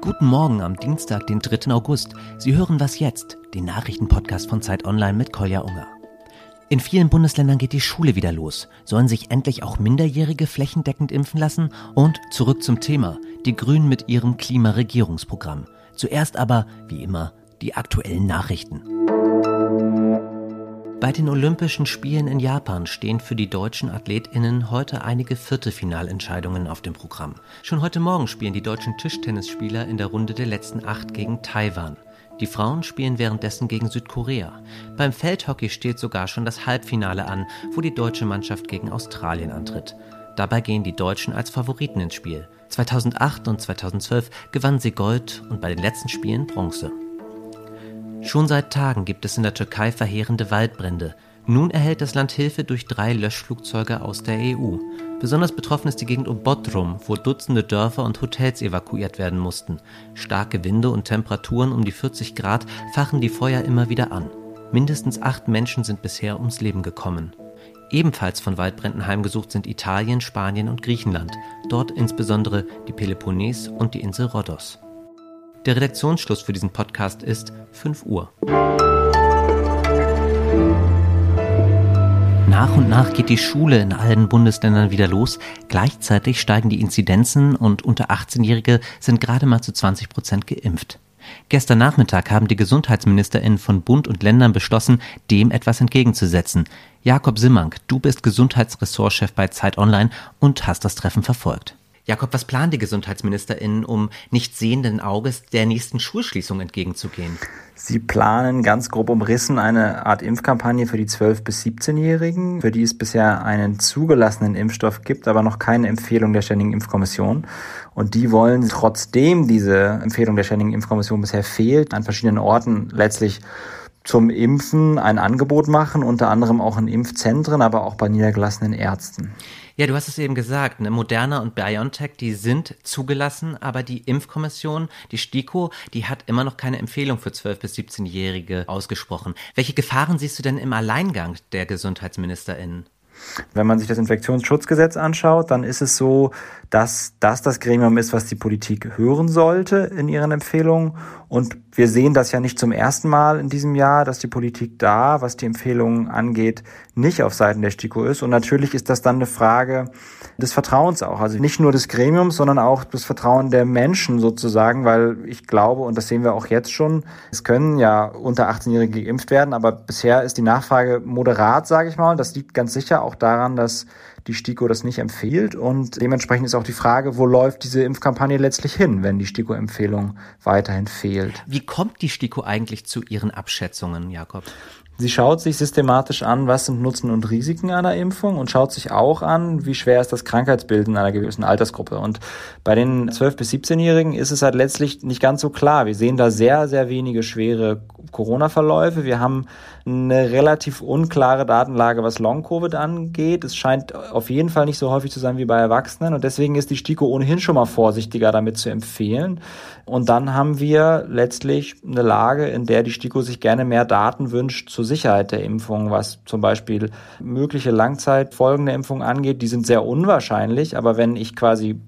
Guten Morgen am Dienstag, den 3. August. Sie hören was jetzt, den Nachrichtenpodcast von Zeit Online mit Kolja Unger. In vielen Bundesländern geht die Schule wieder los. Sollen sich endlich auch Minderjährige flächendeckend impfen lassen? Und zurück zum Thema. Die Grünen mit ihrem Klimaregierungsprogramm. Zuerst aber, wie immer, die aktuellen Nachrichten. Bei den Olympischen Spielen in Japan stehen für die deutschen AthletInnen heute einige Viertelfinalentscheidungen auf dem Programm. Schon heute Morgen spielen die deutschen Tischtennisspieler in der Runde der letzten acht gegen Taiwan. Die Frauen spielen währenddessen gegen Südkorea. Beim Feldhockey steht sogar schon das Halbfinale an, wo die deutsche Mannschaft gegen Australien antritt. Dabei gehen die Deutschen als Favoriten ins Spiel. 2008 und 2012 gewannen sie Gold und bei den letzten Spielen Bronze. Schon seit Tagen gibt es in der Türkei verheerende Waldbrände. Nun erhält das Land Hilfe durch drei Löschflugzeuge aus der EU. Besonders betroffen ist die Gegend um Bodrum, wo Dutzende Dörfer und Hotels evakuiert werden mussten. Starke Winde und Temperaturen um die 40 Grad fachen die Feuer immer wieder an. Mindestens acht Menschen sind bisher ums Leben gekommen. Ebenfalls von Waldbränden heimgesucht sind Italien, Spanien und Griechenland, dort insbesondere die Peloponnes und die Insel Rhodos. Der Redaktionsschluss für diesen Podcast ist 5 Uhr. Nach und nach geht die Schule in allen Bundesländern wieder los. Gleichzeitig steigen die Inzidenzen und unter 18-Jährige sind gerade mal zu 20 Prozent geimpft. Gestern Nachmittag haben die GesundheitsministerInnen von Bund und Ländern beschlossen, dem etwas entgegenzusetzen. Jakob Simmank, du bist Gesundheitsressortchef bei Zeit Online und hast das Treffen verfolgt. Jakob, was planen die GesundheitsministerInnen, um nicht sehenden Auges der nächsten Schulschließung entgegenzugehen? Sie planen ganz grob umrissen eine Art Impfkampagne für die 12- bis 17-Jährigen, für die es bisher einen zugelassenen Impfstoff gibt, aber noch keine Empfehlung der Ständigen Impfkommission. Und die wollen trotzdem diese Empfehlung der Ständigen Impfkommission bisher fehlt, an verschiedenen Orten letztlich zum Impfen ein Angebot machen, unter anderem auch in Impfzentren, aber auch bei niedergelassenen Ärzten. Ja, du hast es eben gesagt, ne? Moderna und BioNTech, die sind zugelassen, aber die Impfkommission, die STIKO, die hat immer noch keine Empfehlung für 12- bis 17-Jährige ausgesprochen. Welche Gefahren siehst du denn im Alleingang der GesundheitsministerInnen? Wenn man sich das Infektionsschutzgesetz anschaut, dann ist es so, dass das das Gremium ist, was die Politik hören sollte in ihren Empfehlungen. Und wir sehen das ja nicht zum ersten Mal in diesem Jahr, dass die Politik da, was die Empfehlungen angeht, nicht auf Seiten der STIKO ist. Und natürlich ist das dann eine Frage des Vertrauens auch. Also nicht nur des Gremiums, sondern auch des Vertrauen der Menschen sozusagen, weil ich glaube, und das sehen wir auch jetzt schon, es können ja unter 18-Jährige geimpft werden, aber bisher ist die Nachfrage moderat, sage ich mal. Das liegt ganz sicher auch daran, dass die STIKO das nicht empfiehlt. Und dementsprechend ist auch die Frage, wo läuft diese Impfkampagne letztlich hin, wenn die STIKO-Empfehlung weiterhin fehlt. Wie kommt die STIKO eigentlich zu ihren Abschätzungen, Jakob? Sie schaut sich systematisch an, was sind Nutzen und Risiken einer Impfung und schaut sich auch an, wie schwer ist das Krankheitsbild in einer gewissen Altersgruppe. Und bei den 12- bis 17-Jährigen ist es halt letztlich nicht ganz so klar. Wir sehen da sehr, sehr wenige schwere Corona-Verläufe. Wir haben eine relativ unklare Datenlage, was Long-Covid angeht. Es scheint auf jeden Fall nicht so häufig zu sein wie bei Erwachsenen und deswegen ist die STIKO ohnehin schon mal vorsichtiger damit zu empfehlen. Und dann haben wir letztlich eine Lage, in der die STIKO sich gerne mehr Daten wünscht zur Sicherheit der Impfung, was zum Beispiel mögliche Langzeitfolgen der Impfung angeht. Die sind sehr unwahrscheinlich, aber wenn ich quasi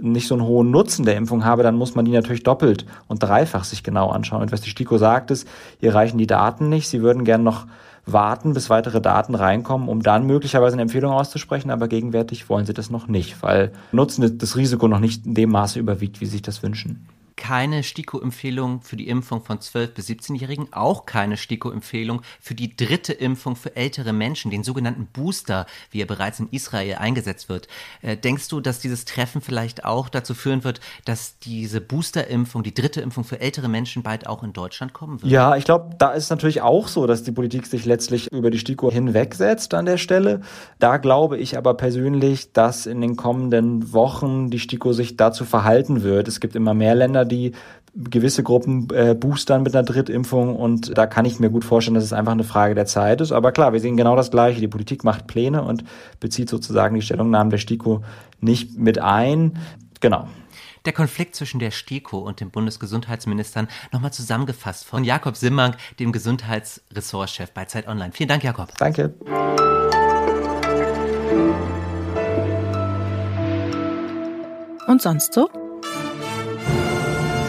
nicht so einen hohen Nutzen der Impfung habe, dann muss man die natürlich doppelt und dreifach sich genau anschauen. Und was die STIKO sagt, ist, hier reichen die Daten nicht. Sie würden gern noch warten, bis weitere Daten reinkommen, um dann möglicherweise eine Empfehlung auszusprechen, aber gegenwärtig wollen sie das noch nicht, weil Nutzen das Risiko noch nicht in dem Maße überwiegt, wie sie sich das wünschen keine STIKO-Empfehlung für die Impfung von 12- bis 17-Jährigen, auch keine STIKO-Empfehlung für die dritte Impfung für ältere Menschen, den sogenannten Booster, wie er bereits in Israel eingesetzt wird. Äh, denkst du, dass dieses Treffen vielleicht auch dazu führen wird, dass diese Booster-Impfung, die dritte Impfung für ältere Menschen bald auch in Deutschland kommen wird? Ja, ich glaube, da ist natürlich auch so, dass die Politik sich letztlich über die STIKO hinwegsetzt an der Stelle. Da glaube ich aber persönlich, dass in den kommenden Wochen die STIKO sich dazu verhalten wird. Es gibt immer mehr Länder, die die gewisse Gruppen äh, boostern mit einer Drittimpfung und da kann ich mir gut vorstellen, dass es einfach eine Frage der Zeit ist. Aber klar, wir sehen genau das Gleiche. Die Politik macht Pläne und bezieht sozusagen die Stellungnahmen der STIKO nicht mit ein. Genau. Der Konflikt zwischen der STIKO und den Bundesgesundheitsministern nochmal zusammengefasst von Jakob Simmank, dem Gesundheitsressortchef bei Zeit Online. Vielen Dank, Jakob. Danke. Und sonst so?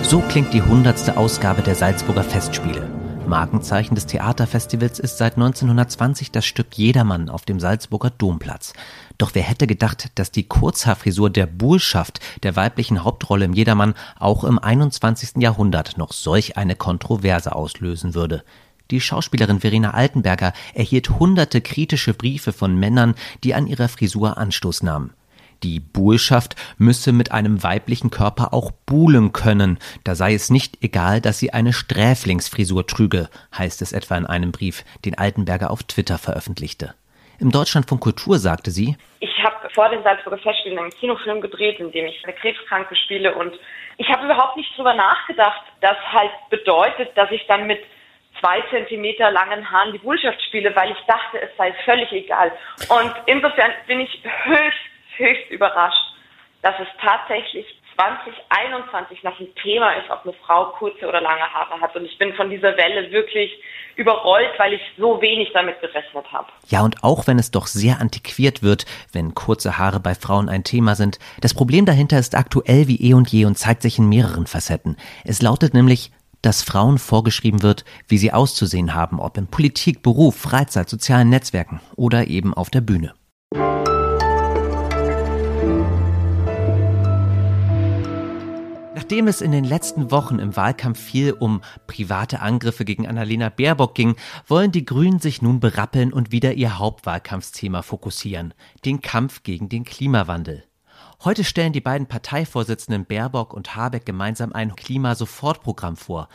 So klingt die hundertste Ausgabe der Salzburger Festspiele. Markenzeichen des Theaterfestivals ist seit 1920 das Stück Jedermann auf dem Salzburger Domplatz. Doch wer hätte gedacht, dass die Kurzhaarfrisur der Burschaft der weiblichen Hauptrolle im Jedermann auch im 21. Jahrhundert noch solch eine Kontroverse auslösen würde. Die Schauspielerin Verena Altenberger erhielt hunderte kritische Briefe von Männern, die an ihrer Frisur Anstoß nahmen. Die Buhlschaft müsse mit einem weiblichen Körper auch buhlen können, da sei es nicht egal, dass sie eine Sträflingsfrisur trüge, heißt es etwa in einem Brief, den Altenberger auf Twitter veröffentlichte. Im Deutschlandfunk Kultur sagte sie, ich habe vor den Salzburger Festspielen einen Kinofilm gedreht, in dem ich eine Krebskranke spiele und ich habe überhaupt nicht drüber nachgedacht, dass halt bedeutet, dass ich dann mit zwei Zentimeter langen Haaren die Bullschaft spiele, weil ich dachte, es sei völlig egal. Und insofern bin ich höchst höchst überrascht, dass es tatsächlich 2021 noch ein Thema ist, ob eine Frau kurze oder lange Haare hat. Und ich bin von dieser Welle wirklich überrollt, weil ich so wenig damit gerechnet habe. Ja, und auch wenn es doch sehr antiquiert wird, wenn kurze Haare bei Frauen ein Thema sind, das Problem dahinter ist aktuell wie eh und je und zeigt sich in mehreren Facetten. Es lautet nämlich, dass Frauen vorgeschrieben wird, wie sie auszusehen haben, ob in Politik, Beruf, Freizeit, sozialen Netzwerken oder eben auf der Bühne. Nachdem es in den letzten Wochen im Wahlkampf viel um private Angriffe gegen Annalena Baerbock ging, wollen die Grünen sich nun berappeln und wieder ihr Hauptwahlkampfsthema fokussieren, den Kampf gegen den Klimawandel. Heute stellen die beiden Parteivorsitzenden Baerbock und Habeck gemeinsam ein Klimasofortprogramm vor,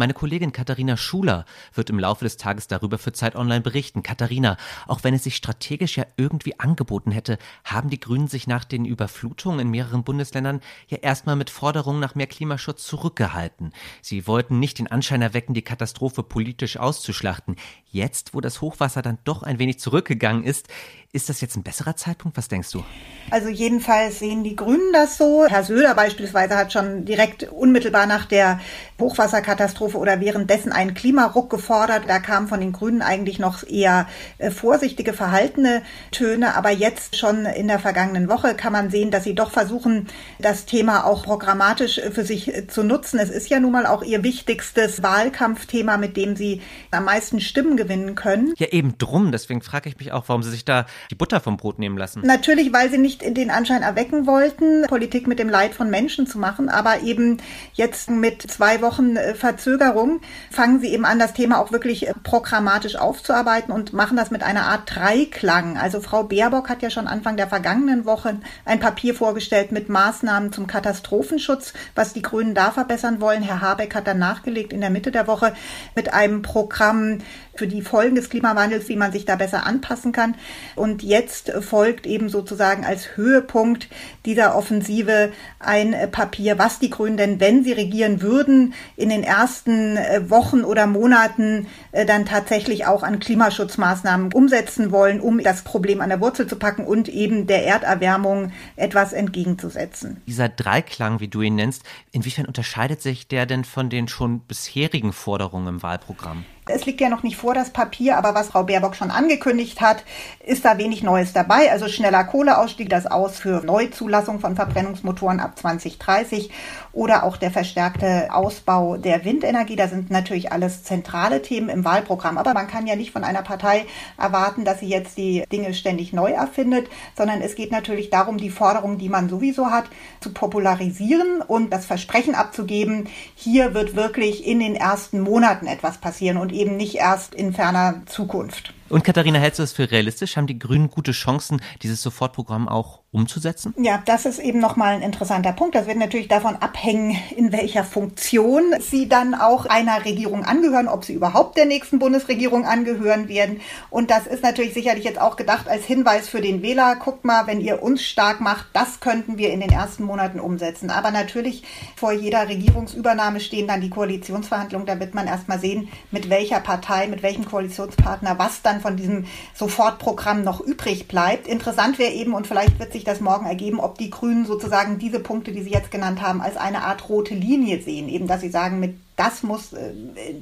meine Kollegin Katharina Schuler wird im Laufe des Tages darüber für Zeit Online berichten. Katharina, auch wenn es sich strategisch ja irgendwie angeboten hätte, haben die Grünen sich nach den Überflutungen in mehreren Bundesländern ja erstmal mit Forderungen nach mehr Klimaschutz zurückgehalten. Sie wollten nicht den Anschein erwecken, die Katastrophe politisch auszuschlachten. Jetzt, wo das Hochwasser dann doch ein wenig zurückgegangen ist, ist das jetzt ein besserer Zeitpunkt? Was denkst du? Also jedenfalls sehen die Grünen das so. Herr Söder beispielsweise hat schon direkt unmittelbar nach der Hochwasserkatastrophe oder währenddessen einen Klimaruck gefordert. Da kamen von den Grünen eigentlich noch eher äh, vorsichtige, verhaltene Töne. Aber jetzt schon in der vergangenen Woche kann man sehen, dass sie doch versuchen, das Thema auch programmatisch für sich äh, zu nutzen. Es ist ja nun mal auch ihr wichtigstes Wahlkampfthema, mit dem sie am meisten Stimmen gewinnen können. Ja, eben drum. Deswegen frage ich mich auch, warum sie sich da die Butter vom Brot nehmen lassen. Natürlich, weil sie nicht den Anschein erwecken wollten, Politik mit dem Leid von Menschen zu machen, aber eben jetzt mit zwei Wochen äh, Verzögerung fangen sie eben an, das Thema auch wirklich äh, programmatisch aufzuarbeiten und machen das mit einer Art Dreiklang. Also Frau Baerbock hat ja schon Anfang der vergangenen Woche ein Papier vorgestellt mit Maßnahmen zum Katastrophenschutz, was die Grünen da verbessern wollen. Herr Habeck hat dann nachgelegt in der Mitte der Woche mit einem Programm für die Folgen des Klimawandels, wie man sich da besser anpassen kann. Und jetzt folgt eben sozusagen als Höhepunkt dieser Offensive ein Papier, was die Grünen denn, wenn sie regieren würden, in den ersten äh, Wochen oder Monaten äh, dann tatsächlich auch an Klimaschutzmaßnahmen umsetzen wollen, um das Problem an der Wurzel zu packen und eben der Erderwärmung etwas entgegenzusetzen. Dieser Dreiklang, wie du ihn nennst, inwiefern unterscheidet sich der denn von den schon bisherigen Forderungen im Wahlprogramm? Es liegt ja noch nicht vor das Papier, aber was Frau Baerbock schon angekündigt hat, ist da wenig Neues dabei. Also schneller Kohleausstieg, das Aus für Neuzulassung von Verbrennungsmotoren ab 2030 oder auch der verstärkte Ausbau der Windenergie. Da sind natürlich alles zentrale Themen im Wahlprogramm. Aber man kann ja nicht von einer Partei erwarten, dass sie jetzt die Dinge ständig neu erfindet, sondern es geht natürlich darum, die Forderungen, die man sowieso hat, zu popularisieren und das Versprechen abzugeben, hier wird wirklich in den ersten Monaten etwas passieren und eben nicht erst in ferner Zukunft. Und Katharina, hältst du es für realistisch? Haben die Grünen gute Chancen, dieses Sofortprogramm auch umzusetzen? Ja, das ist eben nochmal ein interessanter Punkt. Das wird natürlich davon abhängen, in welcher Funktion sie dann auch einer Regierung angehören, ob sie überhaupt der nächsten Bundesregierung angehören werden. Und das ist natürlich sicherlich jetzt auch gedacht als Hinweis für den Wähler. Guckt mal, wenn ihr uns stark macht, das könnten wir in den ersten Monaten umsetzen. Aber natürlich vor jeder Regierungsübernahme stehen dann die Koalitionsverhandlungen. Da wird man erstmal sehen, mit welcher Partei, mit welchem Koalitionspartner was dann dann von diesem Sofortprogramm noch übrig bleibt. Interessant wäre eben, und vielleicht wird sich das morgen ergeben, ob die Grünen sozusagen diese Punkte, die Sie jetzt genannt haben, als eine Art rote Linie sehen. Eben, dass sie sagen, mit das muss äh,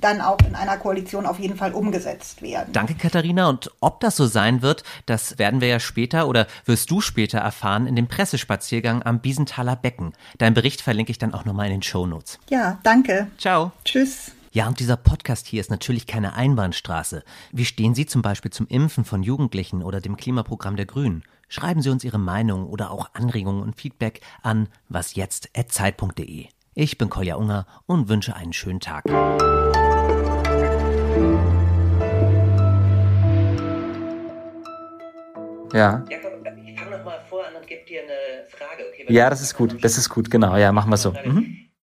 dann auch in einer Koalition auf jeden Fall umgesetzt werden. Danke, Katharina. Und ob das so sein wird, das werden wir ja später oder wirst du später erfahren in dem Pressespaziergang am Biesenthaler Becken. Dein Bericht verlinke ich dann auch nochmal in den Shownotes. Ja, danke. Ciao. Tschüss. Ja, und dieser Podcast hier ist natürlich keine Einbahnstraße. Wie stehen Sie zum Beispiel zum Impfen von Jugendlichen oder dem Klimaprogramm der Grünen? Schreiben Sie uns Ihre Meinung oder auch Anregungen und Feedback an wasjetzt.zeit.de. Ich bin Kolja Unger und wünsche einen schönen Tag. Ja. Jakob, ich fange nochmal vor an und gebe dir eine Frage. Okay, ja, das ist gut. Das ist gut, genau. Ja, machen wir so. Mhm.